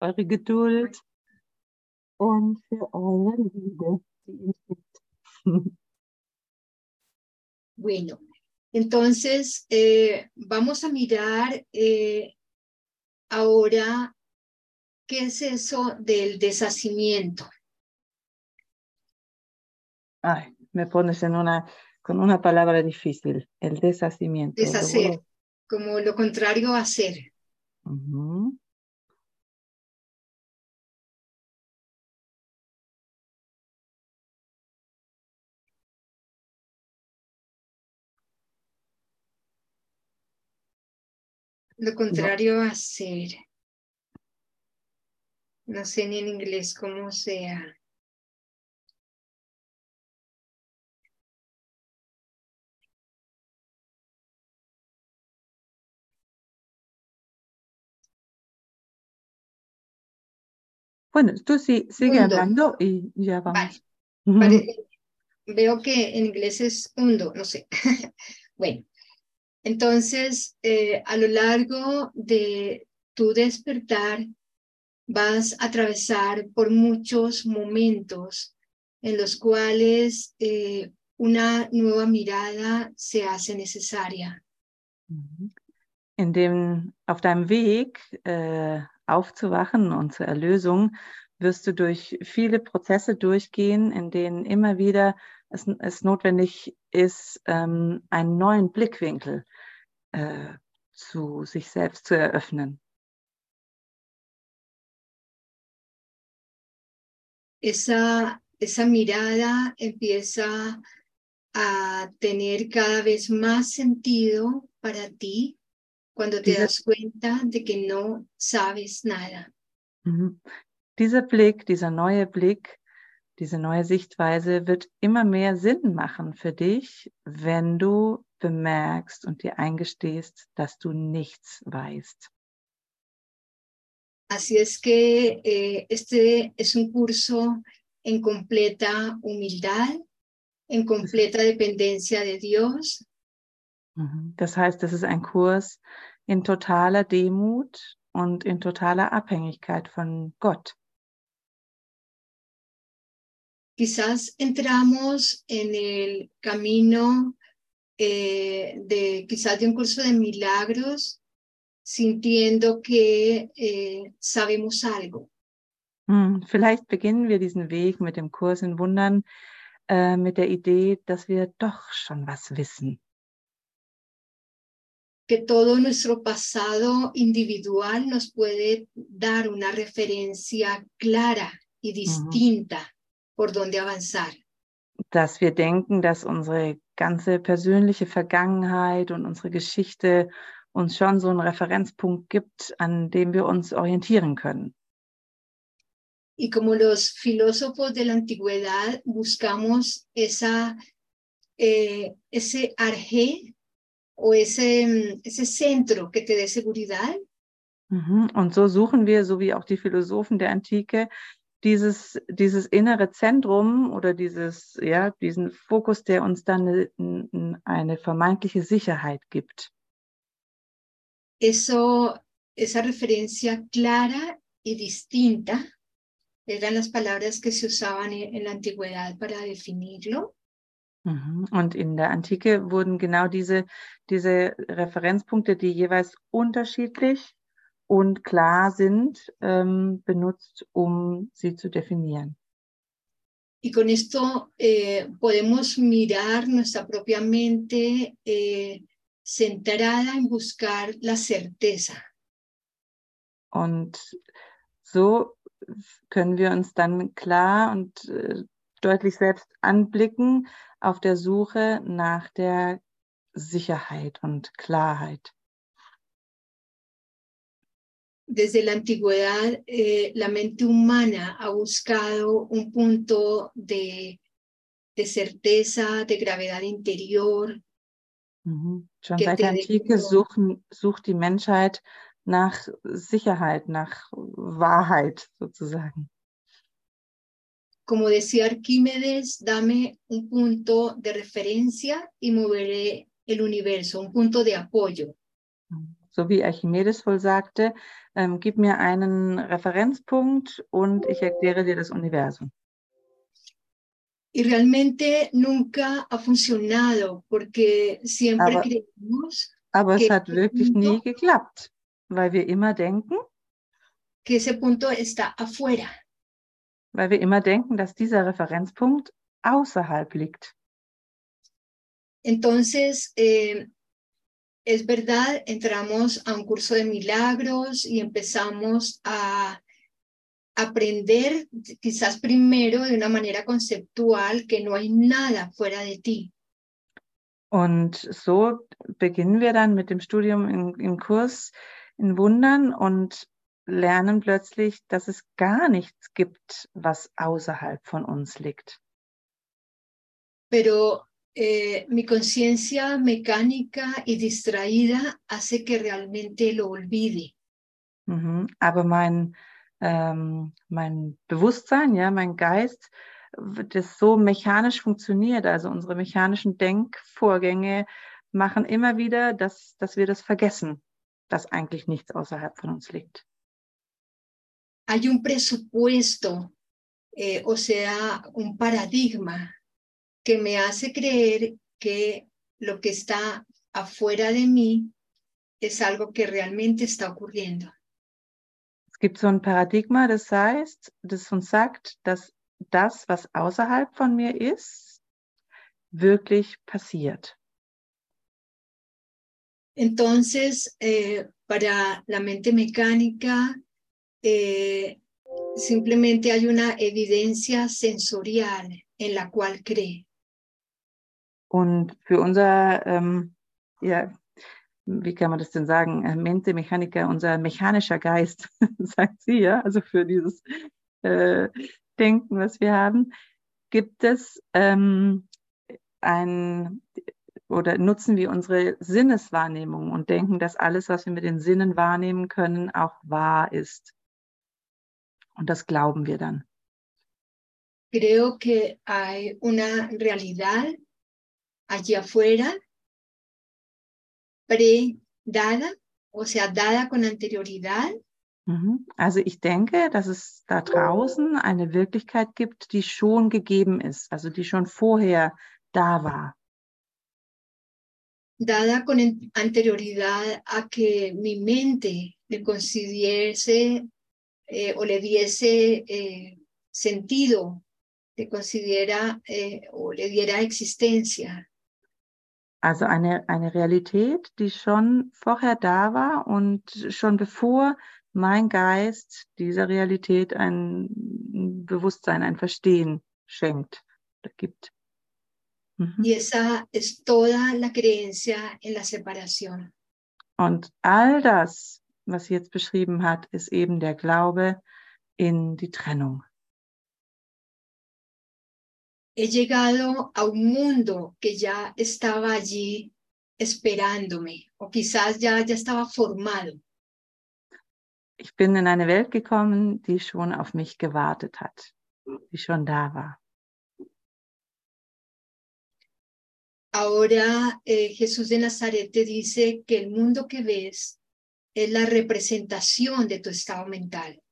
eure Geduld und für eure Liebe, die ihr gibt. Bueno, entonces eh, vamos a mirar eh, ahora qué es eso del deshacimiento. Ay, me pones en una, con una palabra difícil, el deshacimiento. Deshacer, como lo contrario a hacer. Ujú. Lo contrario a hacer. No sé ni en inglés cómo sea. Bueno, tú sí, sigue hablando y ya vamos. Vale. Veo que en inglés es hundo, no sé. bueno, entonces eh, a lo largo de tu despertar vas a atravesar por muchos momentos en los cuales eh, una nueva mirada se hace necesaria. Mhm. In dem, auf deinem Weg äh, aufzuwachen und zur Erlösung wirst du durch viele Prozesse durchgehen, in denen immer wieder es, es notwendig ist, ähm, einen neuen Blickwinkel äh, zu sich selbst zu eröffnen. Esa, esa mirada empieza a tener cada vez más sentido para ti cuando te das cuenta de que no sabes nada. Dieser Blick, dieser neue Blick, diese neue Sichtweise wird immer mehr Sinn machen für dich, wenn du bemerkst und dir eingestehst, dass du nichts weißt. Así es que eh, este es un curso en completa humildad, en completa dependencia de Dios, Mhm. Das heißt, es ist ein Kurs in totaler Demut und in totaler Abhängigkeit von Gott. Quizás entramos en el camino eh, de quizás de un curso de milagros sintiendo que eh, sabemos algo. Hm, Vielleicht beginnen wir diesen Weg mit dem Kurs in Wundern äh, mit der Idee, dass wir doch schon was wissen. que todo nuestro pasado individual nos puede dar una referencia clara y distinta por donde avanzar. dass wir denken, dass unsere ganze persönliche Vergangenheit und unsere Geschichte uns schon so einen Referenzpunkt gibt, an dem wir uns orientieren können. Y como los filósofos de la antigüedad buscamos esa, eh, ese arjé o ese, mm, ese centro que te dé seguridad, Mhm. Und so suchen wir, so wie auch die Philosophen der Antike, dieses, dieses innere Zentrum oder dieses, ja, diesen Fokus, der uns dann eine, eine vermeintliche Sicherheit gibt. eso, esa referencia clara y distinta eran las palabras que se usaban en, en la antigüedad para definirlo. Mhm. Und in der Antike wurden genau diese, diese Referenzpunkte, die jeweils unterschiedlich und klar sind, ähm, benutzt, um sie zu definieren. Y con esto eh, podemos mirar nuestra propia mente eh, centrada en buscar la certeza. Und so können wir uns dann klar und äh, deutlich selbst anblicken auf der Suche nach der Sicherheit und Klarheit. Desde la antigüedad, eh, la mente humana ha buscado un punto de, de certeza, de gravedad interior, Mhm. Schon seit der Antike suchen, sucht die Menschheit nach Sicherheit, nach Wahrheit sozusagen. Como decía Arquímedes, dame un punto de referencia y moveré el universo, un punto de apoyo. So wie Archimedes wohl sagte, ähm, gib mir einen Referenzpunkt und ich erkläre dir das Universum. Y realmente nunca ha funcionado porque siempre Aber- creemos Aber es hat wirklich nie geklappt, weil wir immer denken, que ese punto está afuera. weil wir immer denken, dass dieser Referenzpunkt außerhalb liegt. Entonces, eh, es verdad, entramos a un curso de milagros y empezamos a aprender quizás primero de una manera conceptual que no hay nada fuera de ti. Und so beginnen wir dann mit dem Studium im, im Kurs in Wundern und lernen plötzlich, dass es gar nichts gibt, was außerhalb von uns liegt. Pero eh, mi conciencia mecánica y distraída hace que realmente lo olvide. Mhm. Aber mein, ähm, mein Bewusstsein, ja, mein Geist, das so mechanisch funktioniert, also unsere mechanischen Denkvorgänge machen immer wieder, dass, dass wir das vergessen, dass eigentlich nichts außerhalb von uns liegt. Hay un presupuesto, eh, o sea, un paradigma que me hace creer que lo que está afuera de mí es algo que realmente está ocurriendo. Es gibt so ein Paradigma, das heißt, das uns sagt, dass das, was außerhalb von mir ist, wirklich passiert. Entonces, eh, para la mente mecánica, eh, simplemente hay una evidencia sensorial en la cual cree. Und für unser, ähm, ja, wie kann man das denn sagen, äh, Mente Mechaniker, unser mechanischer Geist, sagt sie ja, also für dieses äh, Denken, was wir haben, gibt es ähm, ein oder nutzen wir unsere Sinneswahrnehmung und denken, dass alles, was wir mit den Sinnen wahrnehmen können, auch wahr ist. Und das glauben wir dann. Creo que hay una realidad allí afuera pre-dada, o sea, dada con anterioridad, Mhm. Also ich denke, dass es da draußen eine Wirklichkeit gibt, die schon gegeben ist, also die schon vorher da war. dada con anterioridad a que mi mente le considerase eh, o le diese eh, sentido, le considera eh, o le diera existencia. Also eine, eine Realität, die schon vorher da war und schon bevor mein Geist dieser Realität ein Bewusstsein, ein Verstehen schenkt oder gibt. Mhm. Y esa es toda la creencia en la separación. Und all das, was sie jetzt beschrieben hat, ist eben der Glaube in die Trennung. He llegado a un mundo que ya estaba allí esperándome o quizás ya, ya estaba formado. Ich bin in eine Welt gekommen, die schon auf mich gewartet hat, die schon da war. Ahora eh, Jesús de Nazaret te dice que el mundo que ves es la representación de tu estado mental.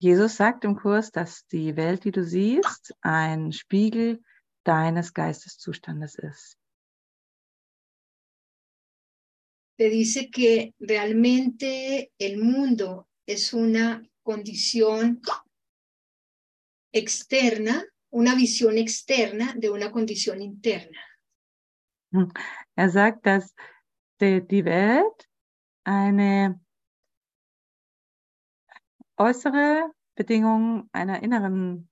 Jesus sagt im Kurs, dass die Welt, die du siehst, ein Spiegel deines Geisteszustandes ist. Te dice que realmente el mundo es una condición externa, una visión externa de una condición interna. Er sagt, dass die, die Welt eine äußere Bedingung einer inneren,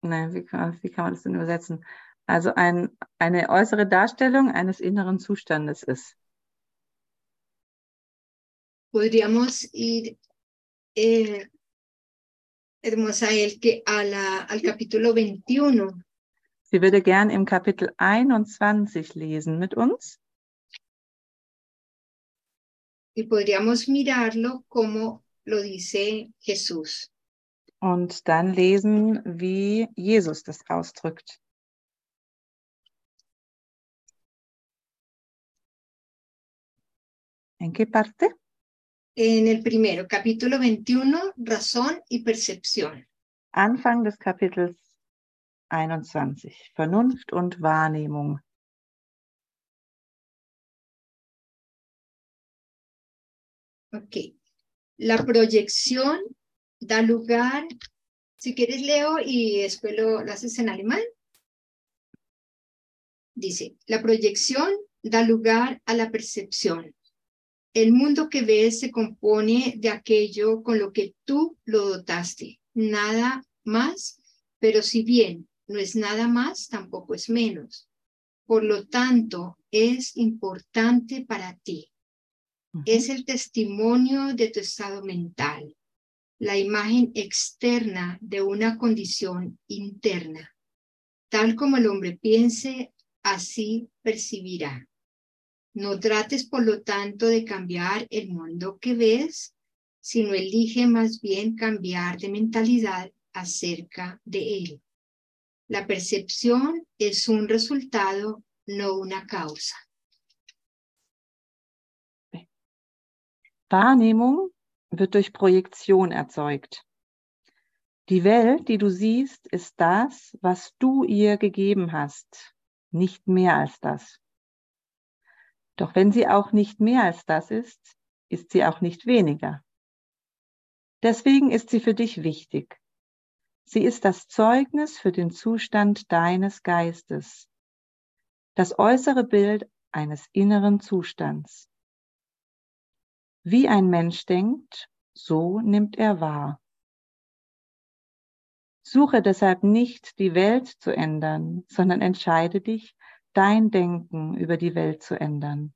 nein, wie kann, wie kann man das denn übersetzen? Also ein, eine äußere Darstellung eines inneren Zustandes ist. Podríamos ir, eh, hermosa que a la, al capítulo 21 Sie würde gern im Kapitel 21 lesen mit uns. y podríamos mirarlo como lo dice Jesús. und dann lesen, wie Jesus das ausdrückt. ¿En qué parte? En el primero, capítulo 21, razón y percepción. Anfang des Kapitels 21. Vernunft und Wahrnehmung. Ok. La proyección da lugar, si quieres leo y después lo, lo haces en alemán. Dice, la proyección da lugar a la percepción. El mundo que ves se compone de aquello con lo que tú lo dotaste, nada más, pero si bien no es nada más, tampoco es menos. Por lo tanto, es importante para ti. Es el testimonio de tu estado mental, la imagen externa de una condición interna. Tal como el hombre piense, así percibirá. No trates, por lo tanto, de cambiar el mundo que ves, sino elige más bien cambiar de mentalidad acerca de él. La percepción es un resultado, no una causa. Wahrnehmung wird durch Projektion erzeugt. Die Welt, die du siehst, ist das, was du ihr gegeben hast, nicht mehr als das. Doch wenn sie auch nicht mehr als das ist, ist sie auch nicht weniger. Deswegen ist sie für dich wichtig. Sie ist das Zeugnis für den Zustand deines Geistes, das äußere Bild eines inneren Zustands. Wie ein Mensch denkt, so nimmt er wahr. Suche deshalb nicht, die Welt zu ändern, sondern entscheide dich, dein Denken über die Welt zu ändern.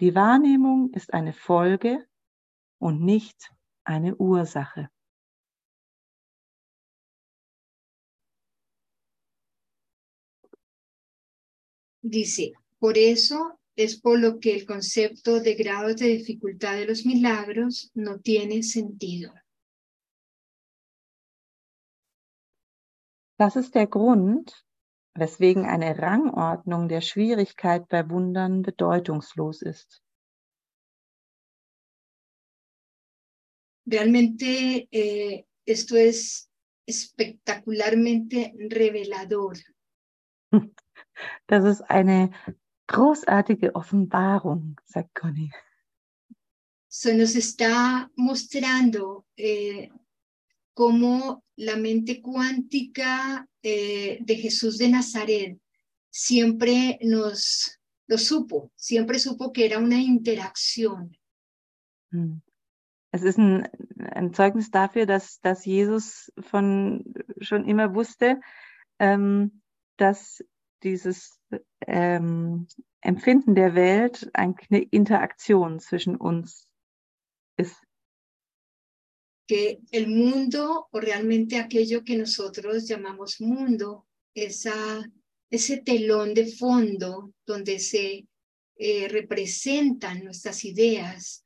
Die Wahrnehmung ist eine Folge und nicht eine Ursache. Dice, por eso es por lo que el concepto de grados de dificultad de los milagros no tiene sentido. Das ist der Grund, weswegen eine Rangordnung der Schwierigkeit bei Wundern bedeutungslos ist. Realmente eh, esto es espectacularmente revelador. Das ist eine großartige Offenbarung, sagt Conny. Se nos está mostrando eh, cómo la mente cuántica eh, de Jesús de Nazaret siempre nos lo supo, siempre supo que era una interacción. Hm. Es ist ein, ein Zeugnis dafür, dass, dass Jesus von schon immer wusste, ähm, dass dieses ähm, Empfinden der Welt eine Interaktion zwischen uns ist. Que el mundo o realmente aquello que nosotros llamamos mundo, esa, ese telón de fondo donde se eh, representan nuestras ideas.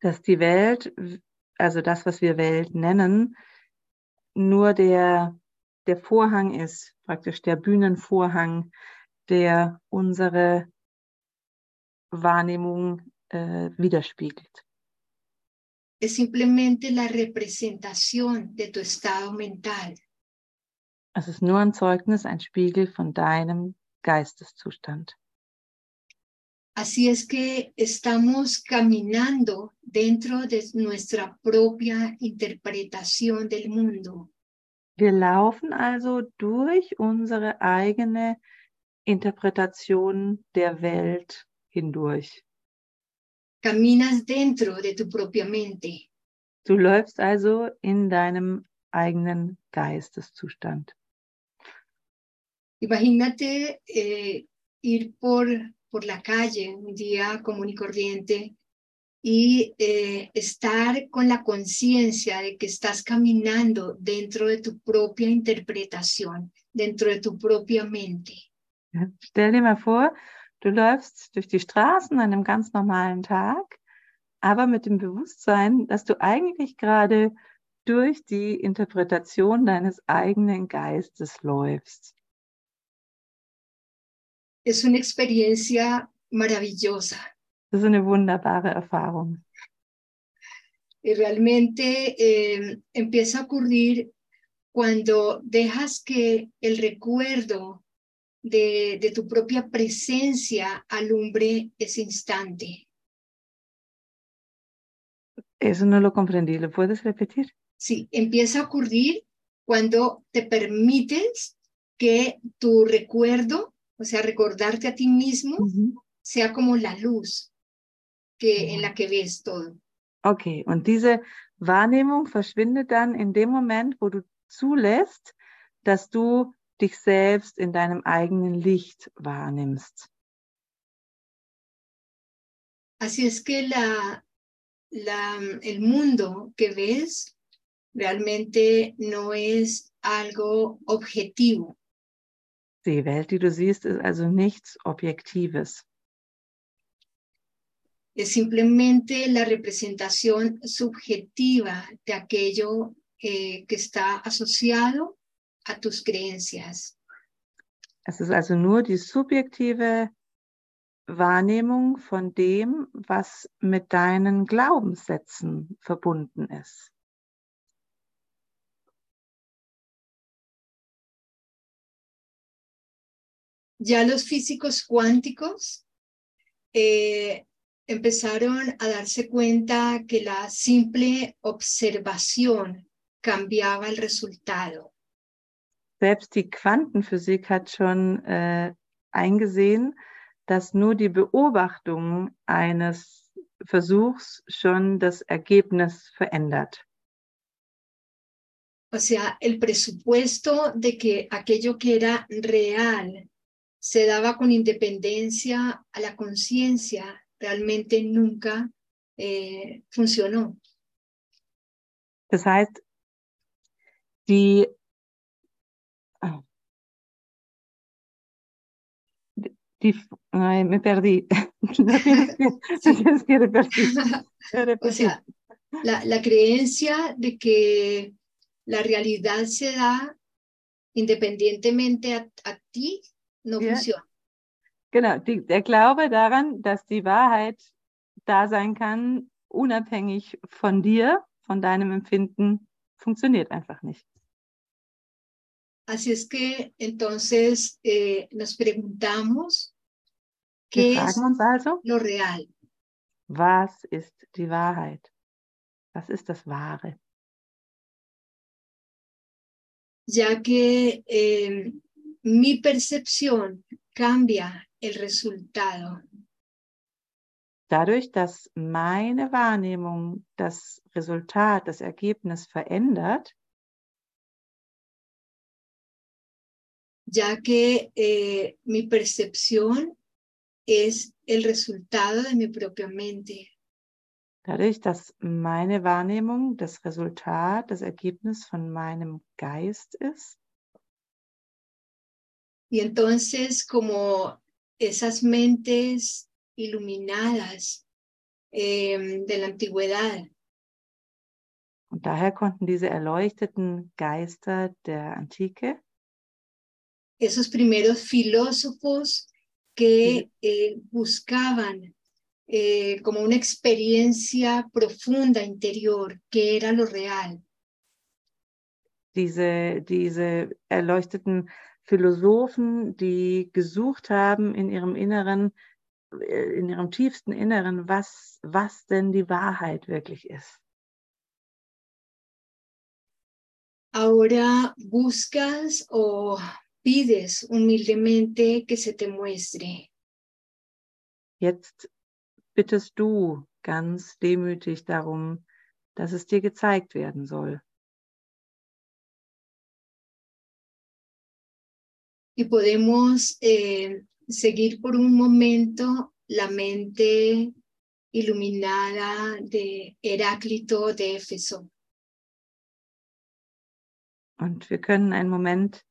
Dass die Welt, also das, was wir Welt nennen, nur der der Vorhang ist, praktisch der Bühnenvorhang, der unsere Wahrnehmung äh, widerspiegelt. Es ist nur ein Zeugnis, ein Spiegel von deinem Geisteszustand. Así es que estamos caminando dentro de nuestra propia interpretación del mundo. Wir laufen also durch unsere eigene Interpretation der Welt hindurch. Caminas dentro de tu propia mente. Du läufst also in deinem eigenen Geisteszustand. Imagínate eh, ir por, por la calle un día común y corriente y eh, estar con la conciencia de que estás caminando dentro de tu propia interpretación, dentro de tu propia mente. Ja, stell dir mal vor, du läufst durch die Straßen an einem ganz normalen Tag, aber mit dem Bewusstsein, dass du eigentlich gerade durch die Interpretation deines eigenen Geistes läufst. Es una experiencia maravillosa. Ist eine wunderbare Erfahrung. Y realmente eh, empieza a ocurrir cuando dejas que el recuerdo de, de tu propia presencia alumbre ese instante. Eso no lo comprendí. ¿Lo puedes repetir? Sí, empieza a ocurrir cuando te permites que tu recuerdo, o sea, recordarte a ti mismo, sea como la luz que, en la que ves todo. Okay, und diese Wahrnehmung verschwindet dann in dem Moment, wo du zulässt, dass du dich selbst in deinem eigenen Licht wahrnimmst. Así es que la, la, el mundo que ves realmente no es algo objetivo. Die Welt, die du siehst, ist also nichts Objektives. Es simplemente la representación subjetiva de aquello eh, que está asociado a tus creencias. Es ist also nur die subjektive Wahrnehmung von dem, was mit deinen Glaubenssätzen verbunden ist. Ya los físicos cuánticos eh, empezaron a darse cuenta que la simple observación cambiaba el resultado. Selbst die Quantenphysik hat schon äh, eingesehen, dass nur die Beobachtung eines Versuchs schon das Ergebnis verändert. O sea, el presupuesto de que aquello que era real se daba con independencia a la conciencia, realmente nunca eh, funcionó. Das heißt, die, ah, die, ay, me perdí. o sea, la, la creencia de que la realidad se da independientemente a, a ti no Ja. funciona. Genau, die, der Glaube daran, dass die Wahrheit da sein kann, unabhängig von dir, von deinem Empfinden, funktioniert einfach nicht. Así es que entonces eh, nos preguntamos qué es also, lo real. was ist die Wahrheit? Was ist das Wahre? ya que eh, mi percepción cambia el resultado. Dadurch, dass meine Wahrnehmung das Resultat, das Ergebnis verändert, ya que eh, mi percepción es el resultado de mi propia mente. dadurch, dass meine Wahrnehmung das Resultat, das Ergebnis von meinem Geist ist, Y entonces como esas mentes iluminadas eh, de la antigüedad. Und daher konnten diese erleuchteten Geister der Antike, esos primeros filósofos que eh, buscaban eh, como una experiencia profunda interior, que era lo real. diese, diese erleuchteten Philosophen, die gesucht haben in ihrem Inneren, äh, in ihrem tiefsten Inneren, was, was denn die Wahrheit wirklich ist. Ahora buscas o pides humildemente que se te muestre. Jetzt bittest du ganz demütig darum, dass es dir gezeigt werden soll. Y podemos eh, seguir por un momento la mente iluminada de Heráclito de Éfeso. Und wir können einen Moment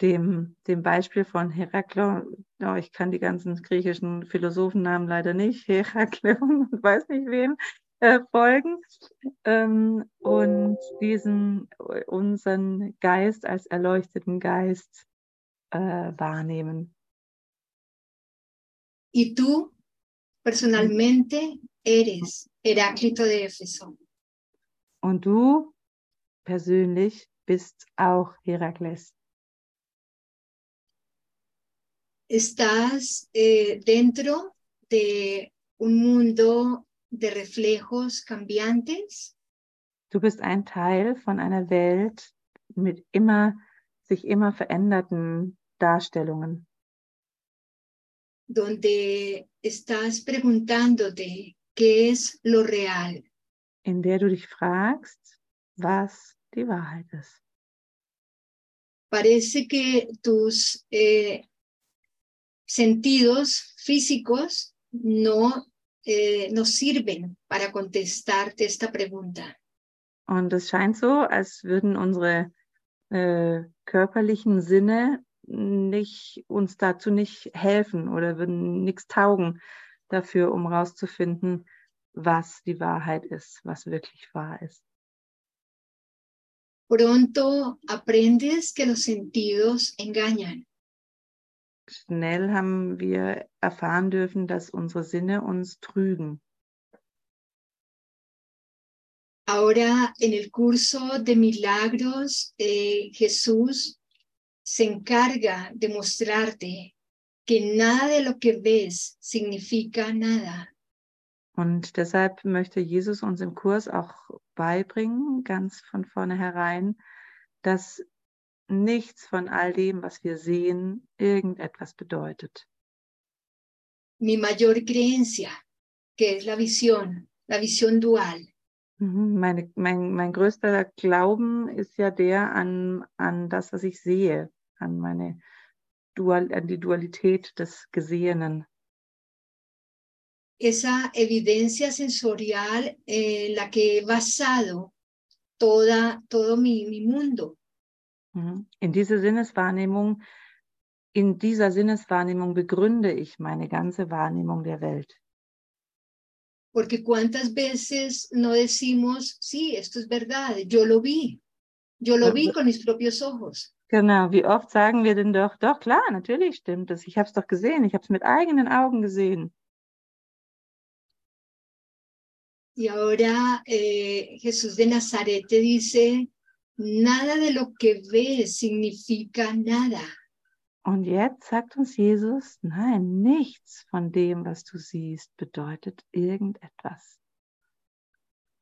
dem, dem Beispiel von Herakleon, oh, ich kann die ganzen griechischen Philosophennamen leider nicht, Herakleon und weiß nicht wem, äh, folgen ähm, und diesen, unseren Geist als erleuchteten Geist äh, wahrnehmen. Y tú, personalmente, eres Heráclito de Éfeso. Und du persönlich bist auch Herakles. Estás eh, dentro de un mundo de reflejos cambiantes. Du bist ein Teil von einer Welt mit immer sich immer veränderten Darstellungen, donde estás preguntándote qué es lo real. in der du dich fragst, was die Wahrheit ist. Parece que tus eh, sentidos físicos no, eh, no sirven para contestarte esta pregunta. Und es scheint so, als würden unsere äh, körperlichen Sinne nicht uns dazu nicht helfen oder würden nichts taugen dafür, um rauszufinden, was die Wahrheit ist, was wirklich wahr ist. Pronto aprendes que los sentidos engañan. Schnell haben wir erfahren dürfen, dass unsere Sinne uns trügen. Ahora en el curso de milagros, eh, Jesús se encarga de mostrarte que nada de lo que ves significa nada. Und deshalb möchte Jesus uns im Kurs auch beibringen, ganz von vornherein, dass nichts von all dem, was wir sehen, irgendetwas bedeutet. Mi mayor creencia, que es la visión, la visión dual, Mhm, Meine, mein, mein größter Glauben ist ja der an, an das, was ich sehe, an meine Dual, an die Dualität des Gesehenen. esa evidencia sensorial en la que he basado toda, todo mi, mi mundo. Mhm. In diese Sinneswahrnehmung, in dieser Sinneswahrnehmung begründe ich meine ganze Wahrnehmung der Welt. Porque cuántas veces no decimos, sí, esto es verdad, yo lo vi, yo lo vi con mis propios ojos. Genau, wie oft sagen wir denn doch, doch klar, natürlich stimmt es, ich habe es doch gesehen, ich habe es mit eigenen Augen gesehen. Y ahora eh, Jesús de Nazaret te dice, nada de lo que ves significa nada. Und jetzt sagt uns Jesus, nein, nichts von dem, was du siehst, bedeutet irgendetwas.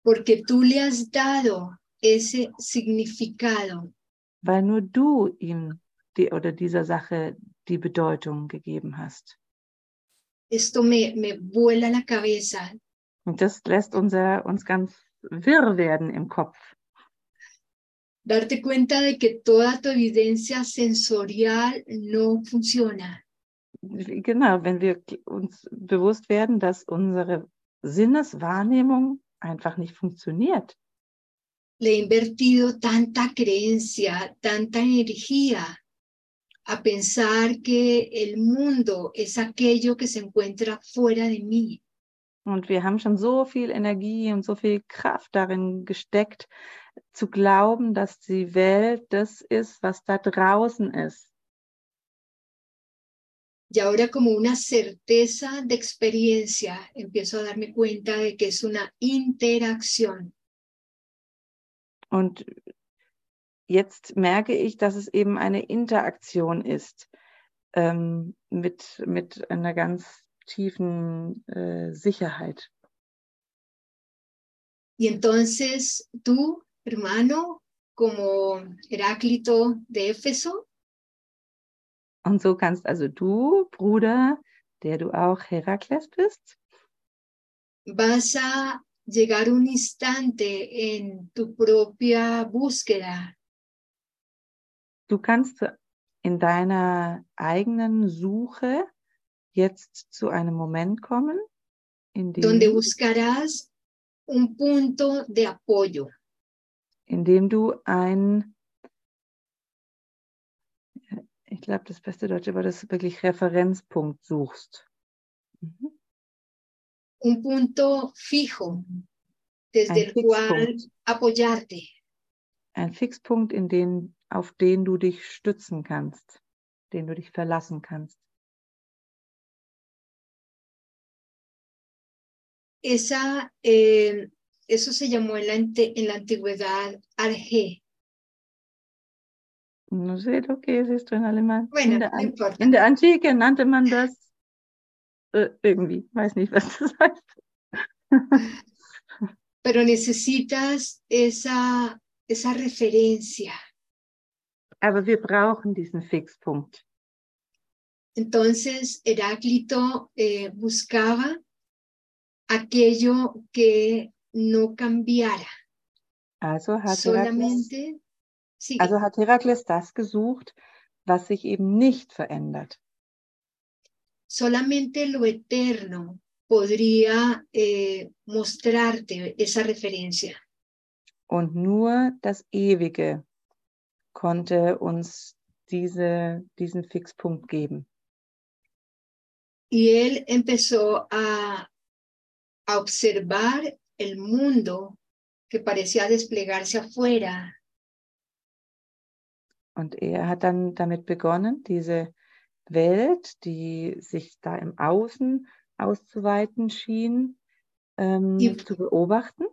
porque tú le has dado ese significado weil nur du ihm die, oder dieser Sache die Bedeutung gegeben hast. Esto me, me vuela la cabeza. Und das lässt unser, uns ganz wirr werden im Kopf. Darte cuenta de que toda tu evidencia sensorial no funciona. Genau, wenn wir uns bewusst werden, dass unsere Sinneswahrnehmung einfach nicht funktioniert. Le he invertido tanta creencia, tanta energía a pensar que el mundo es aquello que se encuentra fuera de mí. Und wir haben schon so viel Energie und so viel Kraft darin gesteckt, zu glauben, dass die Welt das ist, was da draußen ist. Y ahora como una certeza de experiencia empiezo a darme cuenta de que es una interacción. Und jetzt merke ich, dass es eben eine Interaktion ist ähm, mit, mit einer ganz tiefen äh, Sicherheit. Y entonces tú, hermano, como Heráclito de Éfeso, Und so kannst also du, Bruder, der du auch Herakles bist, vas a llegar un instante en tu propia búsqueda du kannst in deiner eigenen Suche jetzt zu einem Moment kommen, in donde dem, buscarás un punto de apoyo. in dem du ein, ich glaube, das beste Deutsche war das wirklich Referenzpunkt suchst. Un punto fijo desde Ein el cual Fixpunkt. apoyarte. Ein Fixpunkt, in den, auf den du dich stützen kannst, den du dich verlassen kannst. esa, eh, eso se llamó en la, en la antigüedad Arge. No sé lo que es esto en alemán. Bueno, in, der, no importa. in der Antike nannte man das äh, irgendwie, weiß nicht, was das heißt. Pero necesitas esa, esa referencia. Aber wir brauchen diesen Fixpunkt. Entonces, Heráclito eh, buscaba aquello que no cambiara. Also hat, Solamente, also hat Herakles das gesucht, was sich eben nicht verändert. Solamente lo eterno podría eh, mostrarte esa referencia. Und nur das Ewige konnte uns diese, diesen Fixpunkt geben. Y él empezó a, a observar el mundo que parecía desplegarse afuera Und er hat dann damit begonnen, diese Welt, die sich da im Außen auszuweiten schien, ähm, Y- zu beobachten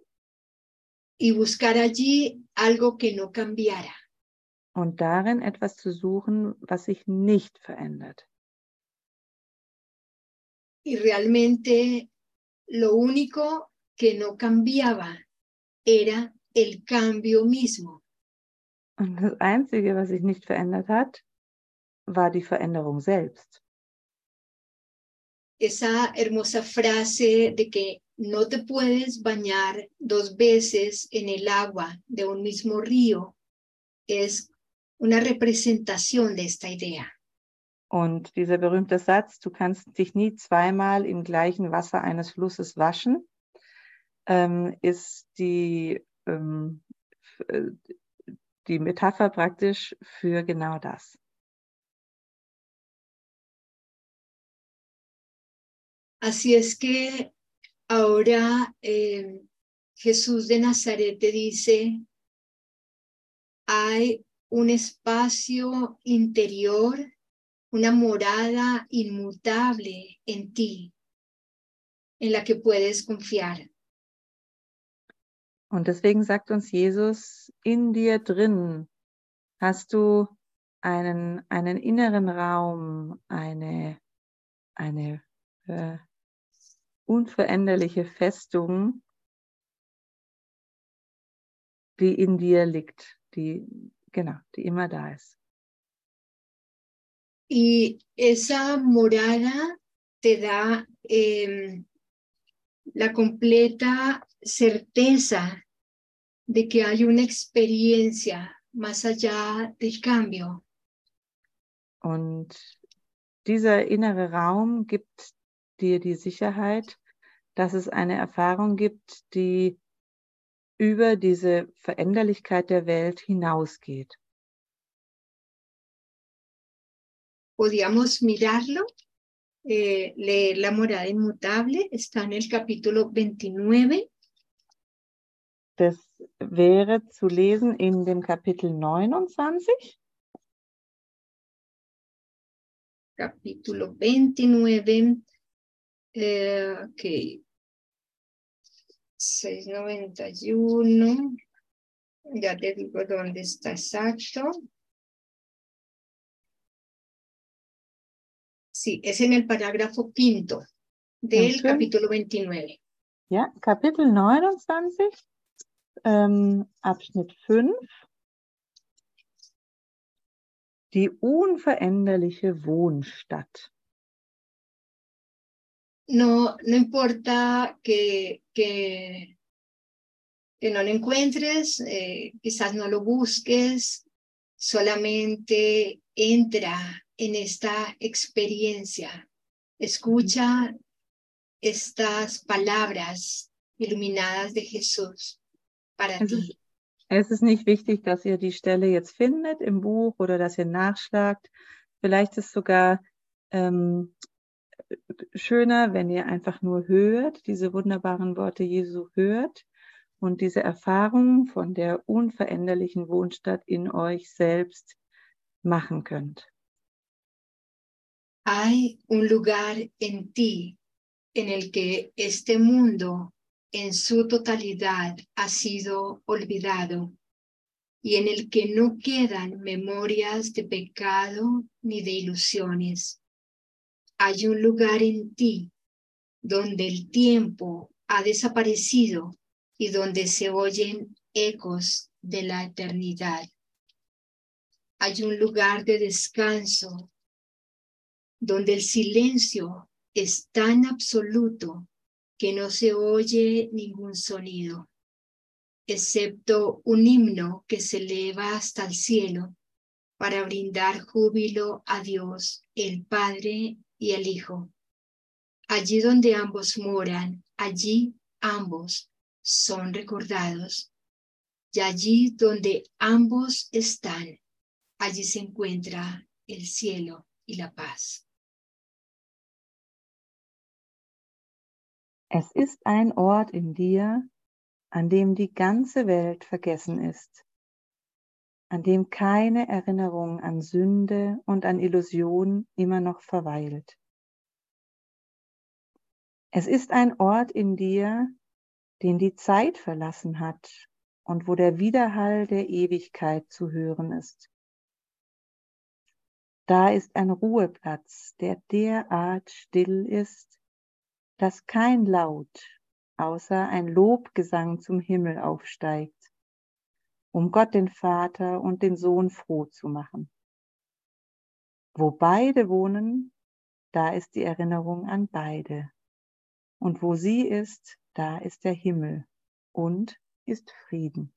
y buscar allí algo que no cambiara. und darin etwas zu suchen, was sich nicht verändert. Y realmente lo único que no cambiaba era el cambio mismo. Und das Einzige, was sich nicht verändert hat, war die Veränderung selbst. Esa hermosa frase de que no te puedes bañar dos veces en el agua de un mismo río es una representación de esta idea. Und dieser berühmte Satz, du kannst dich nie zweimal im gleichen Wasser eines Flusses waschen, ähm, ist die, ähm, äh, die Metapher praktisch für genau das. Así es que ahora eh, Jesús de Nazaret te dice, hay un espacio interior, una morada inmutable en ti, en la que puedes confiar. Und deswegen sagt uns Jesus, in dir drin hast du einen, einen inneren Raum, eine, eine äh, unveränderliche Festung, die in dir liegt, die, genau, die immer da ist. Y esa morada te da em, la completa certeza de que hay una experiencia más allá del cambio. Und dieser innere Raum gibt dir die Sicherheit, dass es eine Erfahrung gibt, die über diese Veränderlichkeit der Welt hinausgeht. Podíamos mirarlo, eh, leer La morada inmutable, está en el capítulo 29 Das wäre zu lesen in dem Kapitel 29, capítulo 29, eh, ok, 691, ya te digo dónde está exacto. Sí, es en el parágrafo quinto del Ok. capítulo 29. ja, Kapitel 29, ähm, Abschnitt 5. Die unveränderliche Wohnstadt. No, no importa que, que, que no lo encuentres, eh, quizás no lo busques, solamente entra en esta experiencia. Escucha estas palabras iluminadas de Jesús para Es ti. es ist nicht wichtig, dass ihr die Stelle jetzt findet im Buch oder dass ihr nachschlagt. Vielleicht ist sogar ähm, schöner, wenn ihr einfach nur hört, diese wunderbaren Worte Jesu hört und diese Erfahrung von der unveränderlichen Wohnstadt in euch selbst machen könnt. Hay un lugar en ti en el que este mundo en su totalidad ha sido olvidado y en el que no quedan memorias de pecado ni de ilusiones. Hay un lugar en ti donde el tiempo ha desaparecido y donde se oyen ecos de la eternidad. Hay un lugar de descanso donde el silencio es tan absoluto que no se oye ningún sonido, excepto un himno que se eleva hasta el cielo para brindar júbilo a Dios, el Padre y el Hijo. Allí donde ambos moran, allí ambos son recordados. Y allí donde ambos están, allí se encuentra el cielo y la paz. Es ist ein Ort in dir, an dem die ganze Welt vergessen ist, an dem keine Erinnerung an Sünde und an Illusion immer noch verweilt. Es ist ein Ort in dir, den die Zeit verlassen hat und wo der Widerhall der Ewigkeit zu hören ist. Da ist ein Ruheplatz, der derart still ist, dass kein Laut außer ein Lobgesang zum Himmel aufsteigt, um Gott den Vater und den Sohn froh zu machen. Wo beide wohnen, da ist die Erinnerung an beide. Und wo sie ist, da ist der Himmel und ist Frieden.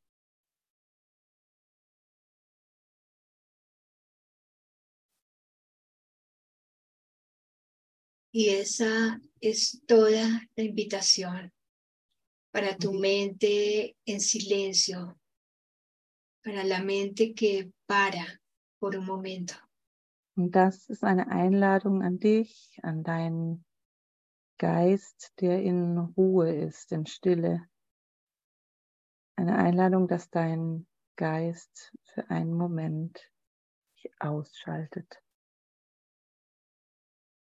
Y esa es toda la invitación para tu mente en silencio, para la mente que para por un momento. Und das ist eine Einladung an dich, an deinen Geist, der in Ruhe ist, in Stille. Eine Einladung, dass dein Geist für einen Moment ausschaltet.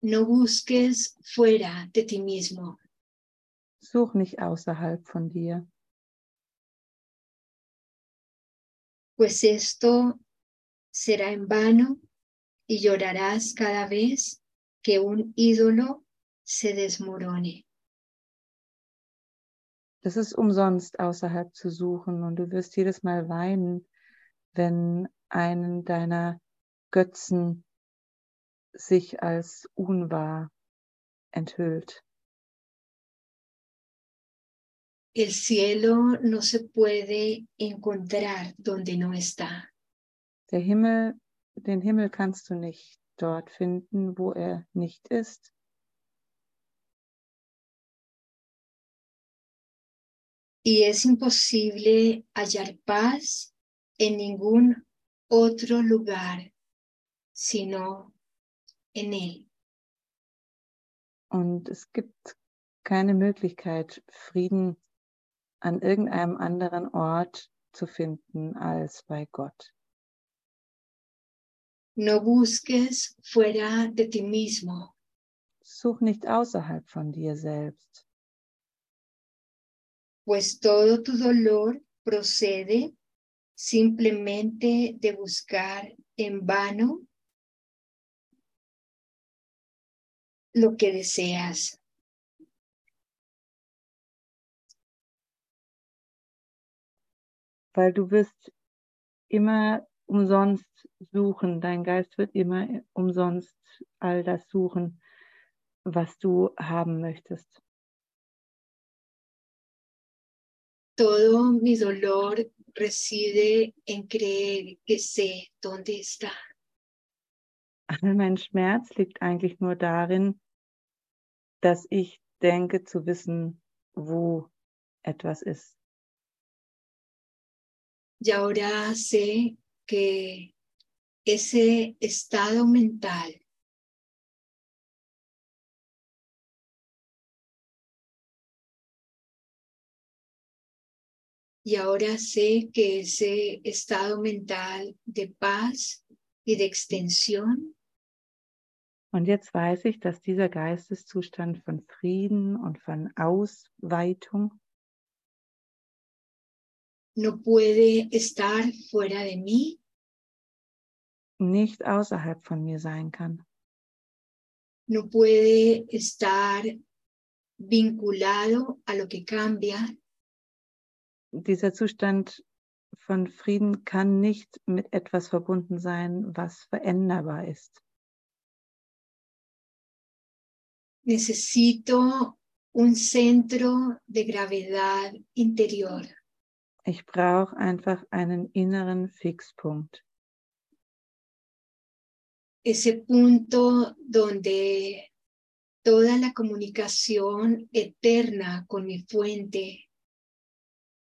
No busques fuera de ti mismo. Such nicht außerhalb von dir. Pues esto será en vano y llorarás cada vez que un ídolo se desmorone. Das ist umsonst außerhalb zu suchen und du wirst jedes Mal weinen, wenn einen deiner Götzen sich als unwahr enthüllt. El cielo no se puede encontrar donde no está. Der Himmel, den Himmel kannst du nicht dort finden, wo er nicht ist. Y es imposible hallar paz en ningún otro lugar sino en Él. Und es gibt keine Möglichkeit, Frieden an irgendeinem anderen Ort zu finden als bei Gott. No busques fuera de ti mismo. Such nicht außerhalb von dir selbst. Pues todo tu dolor procede simplemente de buscar en vano lo que deseas. Weil du wirst immer umsonst suchen, dein Geist wird immer umsonst all das suchen, was du haben möchtest. Todo mi dolor reside en creer que sé dónde está. All mein Schmerz liegt eigentlich nur darin, dass ich denke zu wissen, wo etwas ist. Y ahora sé que ese estado mental Y ahora sé que ese estado mental de paz y de extensión Und jetzt weiß ich, dass dieser Geisteszustand von Frieden und von Ausweitung no puede estar fuera de mí, nicht außerhalb von mir sein kann. no puede estar vinculado a lo que cambia, Dieser Zustand von Frieden kann nicht mit etwas verbunden sein, was veränderbar ist. necesito un centro de gravedad interior. Ich brauche einfach einen inneren Fixpunkt. ese punto donde toda la comunicación eterna con mi fuente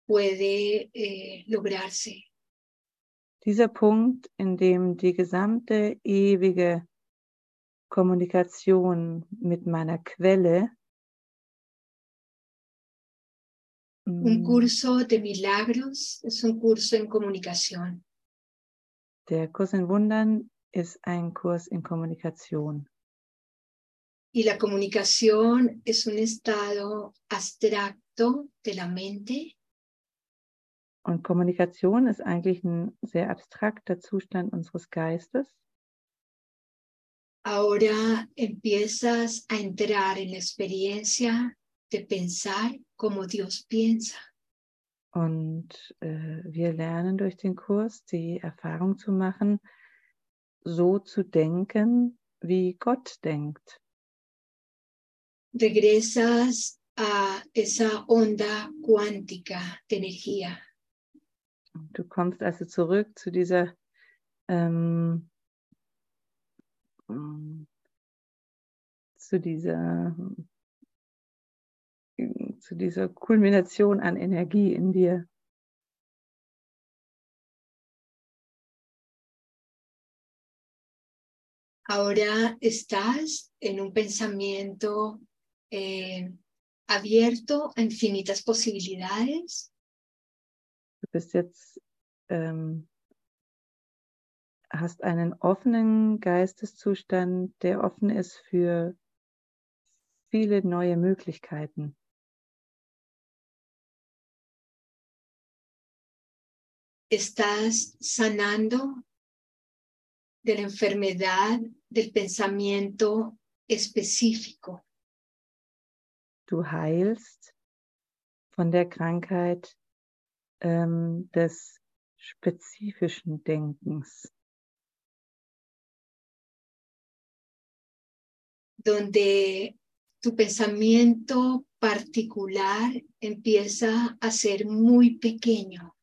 puede eh, lograrse. Dieser Punkt, in dem die gesamte ewige Kommunikation mit meiner Quelle Un mm, curso de milagros es un curso en comunicación. Der Kurs in Wundern ist ein Kurs in Kommunikation. Y la comunicación es un estado abstracto de la mente Und Kommunikation ist eigentlich ein sehr abstrakter Zustand unseres Geistes. Ahora empiezas a entrar en la experiencia de pensar como Dios piensa. Und äh, wir lernen durch den Kurs die Erfahrung zu machen, so zu denken, wie Gott denkt. Regresas a esa onda cuántica de energía. Du kommst also zurück zu dieser ähm, mm, zu dieser zu dieser Kulmination an Energie in dir. Ahora estás en un pensamiento eh, abierto a infinitas posibilidades. Du bist jetzt, ähm, hast einen offenen Geisteszustand, der offen ist für viele neue Möglichkeiten. Estás sanando de la enfermedad del pensamiento específico. Du heilst von der Krankheit ähm, des spezifischen Denkens, donde tu pensamiento particular empieza a ser muy pequeño.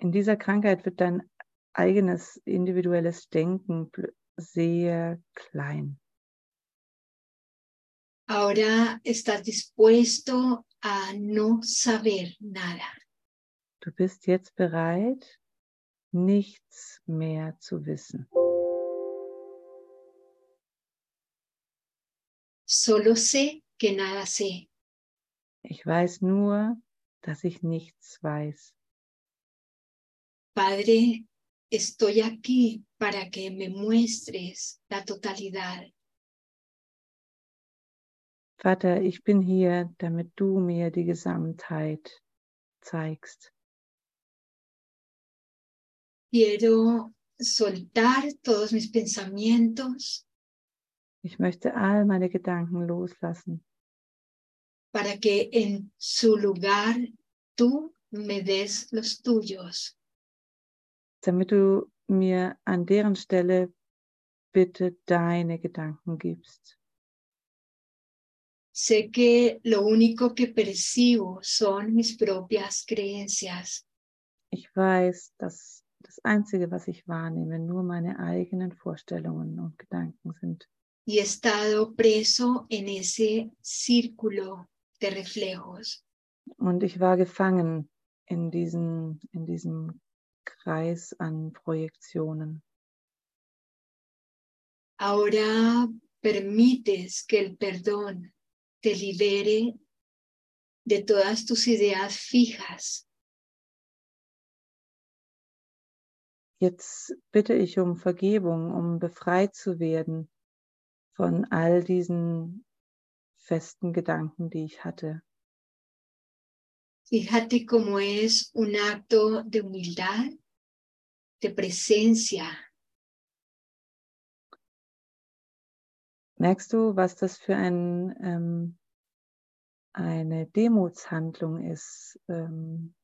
In dieser Krankheit wird dein eigenes individuelles Denken sehr klein. Ahora estás dispuesto a no saber nada. Du bist jetzt bereit, nichts mehr zu wissen. Solo sé que nada sé. Ich weiß nur, dass ich nichts weiß. Padre, estoy aquí para que me muestres la totalidad. Vater, ich bin hier, damit du mir die Gesamtheit zeigst. Quiero soltar todos mis pensamientos Ich möchte all meine Gedanken loslassen, para que en su lugar tú me des los tuyos. Damit du mir an deren Stelle bitte deine Gedanken gibst. Sé que lo único que percibo son mis propias creencias. Ich weiß, dass das Einzige, was ich wahrnehme, nur meine eigenen Vorstellungen und Gedanken sind. y he estado preso en ese círculo de reflejos. Und ich war gefangen in, diesen, in diesem Kreis an Projektionen. Ahora permites que el perdón te libere de todas tus ideas fijas jetzt bitte ich um Vergebung, um befreit zu werden von all diesen festen Gedanken, die ich hatte. Fíjate cómo es un acto de humildad, de presencia. Merkst du, was das für ein, ähm, eine Demutshandlung ist, ähm,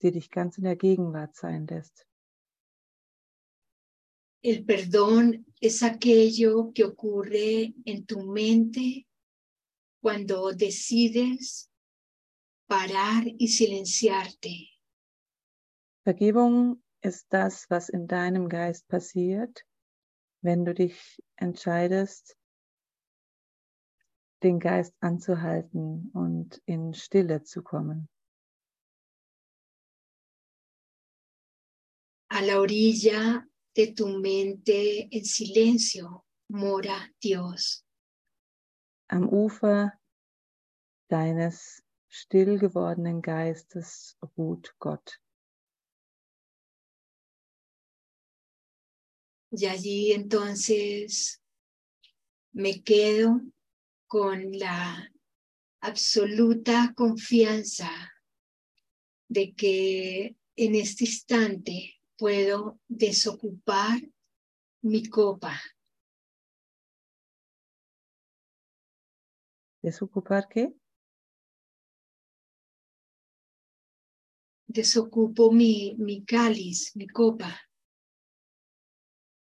die dich ganz in der Gegenwart sein lässt? El perdón es aquello que ocurre en tu mente cuando decides parar y silenciarte. Vergebung ist das, was in deinem Geist passiert, wenn du dich entscheidest, den Geist anzuhalten und in Stille zu kommen. A la orilla de tu mente en silencio mora Dios. Am Ufer deines still gewordenen Geistes ruht Gott. Y allí entonces me quedo con la absoluta confianza de que en este instante puedo desocupar mi copa. ¿Desocupar qué? Desocupo mi, mi cáliz, mi copa.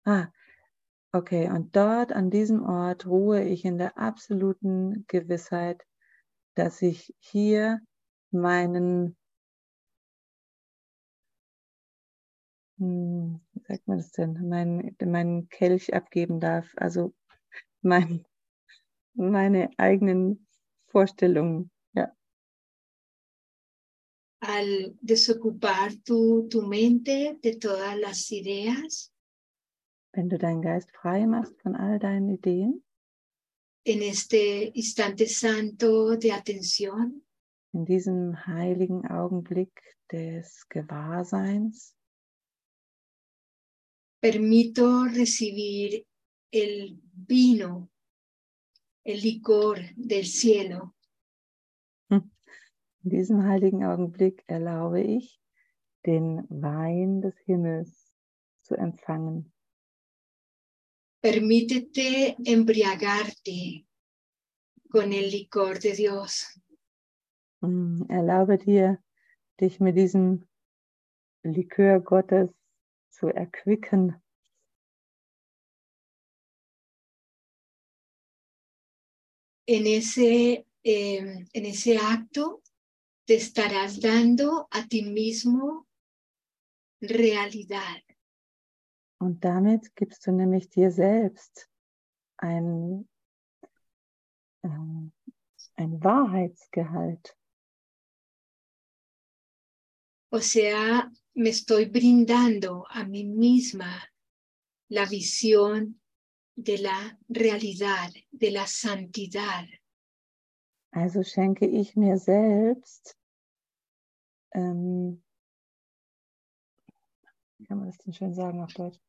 Ah, okay. Und dort an diesem Ort ruhe ich in der absoluten Gewissheit, dass ich hier meinen hm, wie sagt man das denn, meinen, meinen Kelch abgeben darf, also mein, meine eigenen Vorstellungen. Al desocupar tu, tu mente de todas las ideas, Wenn du deinen Geist frei machst von all deinen Ideen, en este instante santo de atención, in diesem heiligen Augenblick des Gewahrseins, permito recibir el vino, el licor del cielo, diesem heiligen Augenblick erlaube ich, den Wein des Himmels zu empfangen. permítete embriagarte con el licor de Dios. Mm, Erlaube dir, dich mit diesem Likör Gottes zu erquicken. En ese, eh, en ese acto te estarás dando a ti mismo realidad. Und damit gibst du nämlich dir selbst ein, ähm, ein Wahrheitsgehalt. O sea, me estoy brindando a mí misma la visión de la realidad, de la santidad. Also schenke ich mir selbst, ähm, wie kann man das denn schön sagen auf Deutsch?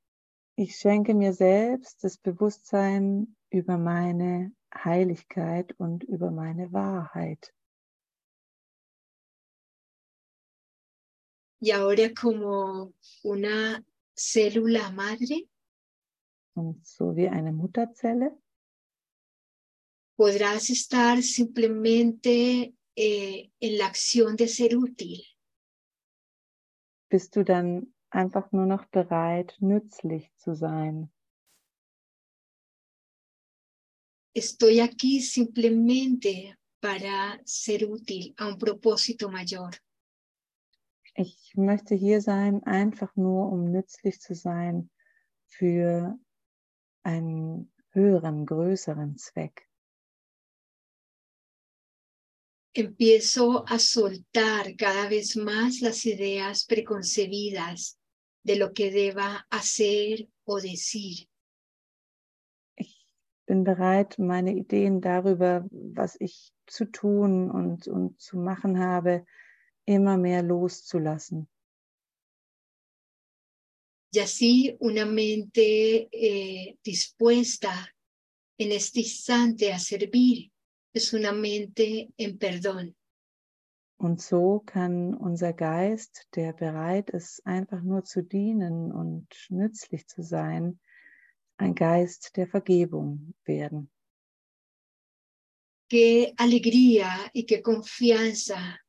Ich schenke mir selbst das Bewusstsein über meine Heiligkeit und über meine Wahrheit. Y ahora como una célula madre, Und so wie eine Mutterzelle podrás estar simplemente eh, en la acción de ser útil. Bist du dann einfach nur noch bereit, nützlich zu sein. Estoy aquí simplemente para ser útil a un propósito mayor. Ich möchte hier sein, einfach nur um nützlich zu sein für einen höheren, größeren Zweck. Empiezo a soltar cada vez más las ideas preconcebidas de lo que deba hacer o decir. Ich bin bereit, meine Ideen darüber, was ich zu tun und, und zu machen habe, immer mehr loszulassen. Y así una mente eh, dispuesta en este instante a servir es una mente en perdón. Und so kann unser Geist, der bereit ist, einfach nur zu dienen und nützlich zu sein, ein Geist der Vergebung werden. Qué alegría y qué confianza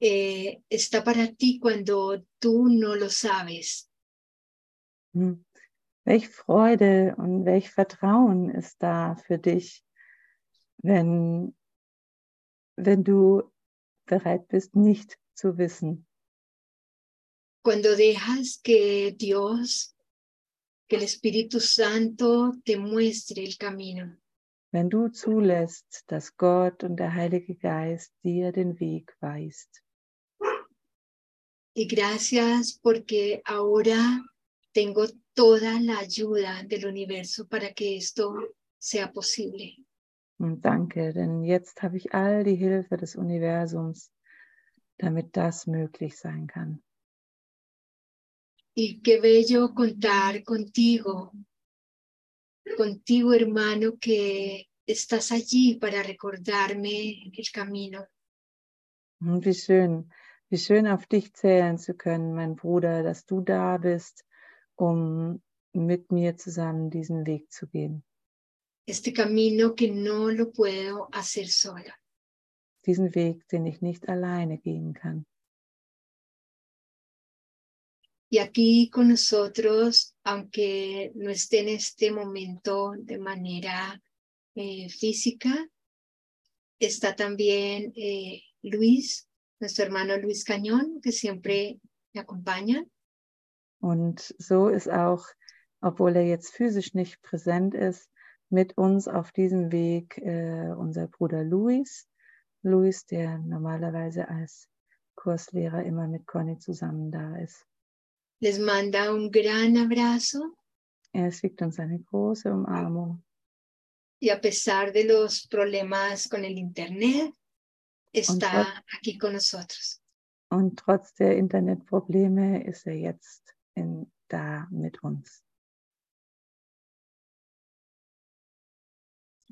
eh, está para ti cuando tú no lo sabes. Hm. Welch Freude und welch Vertrauen ist da für dich, wenn, wenn du bereit bist, nicht zu wissen. Cuando dejas que Dios, que el Espíritu Santo te muestre el camino. Wenn du zulässt, dass Gott und der Heilige Geist dir den Weg weist. Y gracias porque ahora tengo toda la ayuda del universo para que esto sea posible. Und danke, denn jetzt habe ich all die Hilfe des Universums, damit das möglich sein kann. Y qué bello contar contigo, contigo hermano que estás allí para recordarme el camino. Und wie schön, wie schön auf dich zählen zu können, mein Bruder, dass du da bist, um mit mir zusammen diesen Weg zu gehen. Este camino que no lo puedo hacer sola. Diesen Weg, den ich nicht alleine gehen kann. Y aquí con nosotros, aunque no esté en este momento de manera eh, física, está también eh, Luis, nuestro hermano Luis Cañón, que siempre me acompaña. Und so ist auch, obwohl er jetzt physisch nicht präsent ist, mit uns auf diesem Weg äh, unser Bruder Luis. Luis, der normalerweise als Kurslehrer immer mit Conny zusammen da ist. Les manda un gran abrazo. Er schickt uns eine große Umarmung. Y a pesar de los problemas con el Internet, está aquí con nosotros. Und trotz der Internetprobleme ist er jetzt in, da mit uns.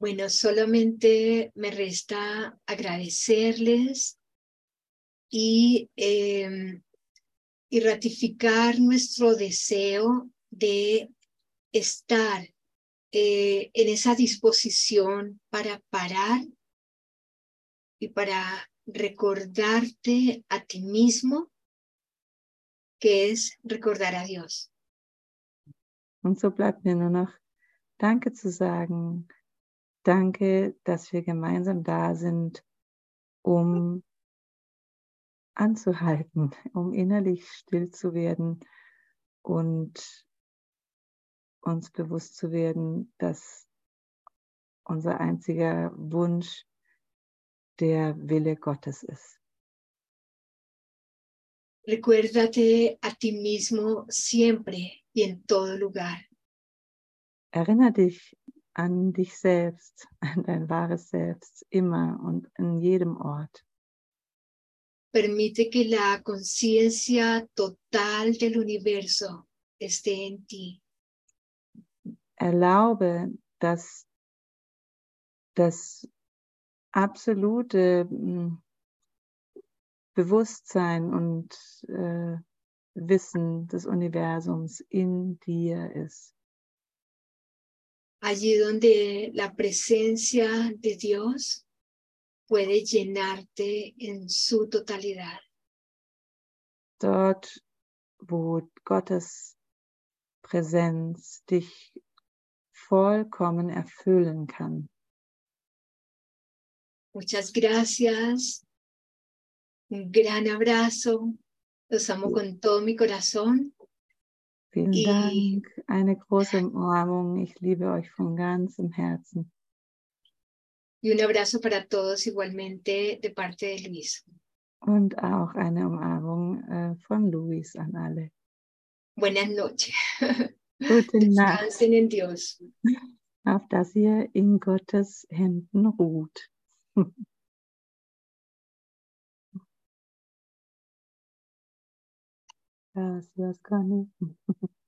Bueno, solamente me resta agradecerles y, em, y ratificar nuestro deseo de estar eh, en esa disposición para parar y para recordarte a ti mismo, que es recordar a Dios. Und so bleibt mir nur noch Danke zu sagen Danke, dass wir gemeinsam da sind, um anzuhalten, um innerlich still zu werden und uns bewusst zu werden, dass unser einziger Wunsch der Wille Gottes ist. Recuérdate a ti mismo siempre y en todo lugar. Erinnere dich an dich selbst, an dein wahres Selbst, immer und in jedem Ort. Permite que la conciencia total del universo esté en ti. Erlaube, dass das absolute hm, Bewusstsein und äh, Wissen des Universums in dir ist. Allí donde la presencia de Dios puede llenarte en su totalidad. Dort, wo Gottes Präsenz dich vollkommen erfüllen kann. Muchas gracias. Un gran abrazo. Los amo con todo mi corazón. Vielen y, Dank, eine große Umarmung. Ich liebe euch von ganzem Herzen. Y un abrazo para todos igualmente de parte de Luis. Und auch eine Umarmung äh, von Luis an alle. Buenas noches. Gute Nacht. en Dios. Auf dass ihr in Gottes Händen ruht. Gracias, Cani.